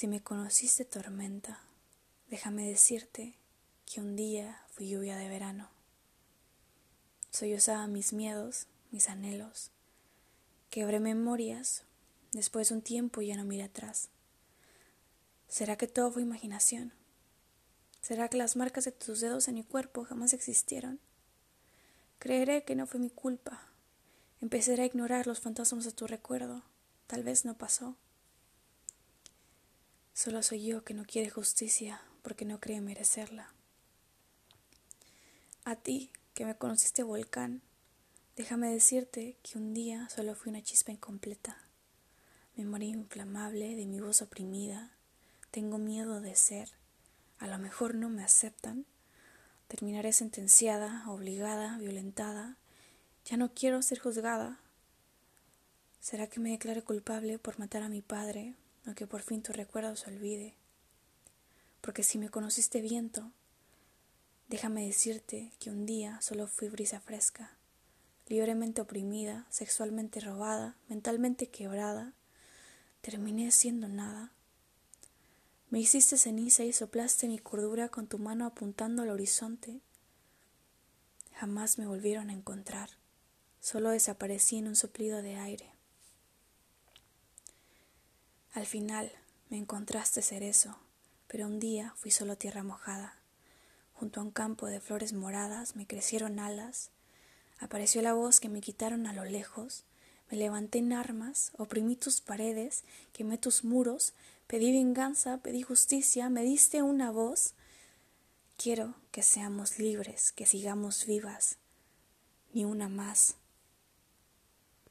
Si me conociste tormenta, déjame decirte que un día fui lluvia de verano. Sollozaba mis miedos, mis anhelos, quebré memorias, después de un tiempo ya no miré atrás. ¿Será que todo fue imaginación? ¿Será que las marcas de tus dedos en mi cuerpo jamás existieron? Creeré que no fue mi culpa. Empezaré a ignorar los fantasmas de tu recuerdo. Tal vez no pasó. Solo soy yo que no quiere justicia porque no cree merecerla. A ti, que me conociste volcán, déjame decirte que un día solo fui una chispa incompleta, memoria inflamable de mi voz oprimida, tengo miedo de ser, a lo mejor no me aceptan, terminaré sentenciada, obligada, violentada, ya no quiero ser juzgada. ¿Será que me declare culpable por matar a mi padre, o que por fin tu recuerdo se olvide. Porque si me conociste viento, déjame decirte que un día solo fui brisa fresca, libremente oprimida, sexualmente robada, mentalmente quebrada, terminé siendo nada. Me hiciste ceniza y soplaste mi cordura con tu mano apuntando al horizonte. Jamás me volvieron a encontrar, solo desaparecí en un soplido de aire. Al final me encontraste cerezo, pero un día fui solo tierra mojada. Junto a un campo de flores moradas me crecieron alas, apareció la voz que me quitaron a lo lejos, me levanté en armas, oprimí tus paredes, quemé tus muros, pedí venganza, pedí justicia, me diste una voz. Quiero que seamos libres, que sigamos vivas, ni una más.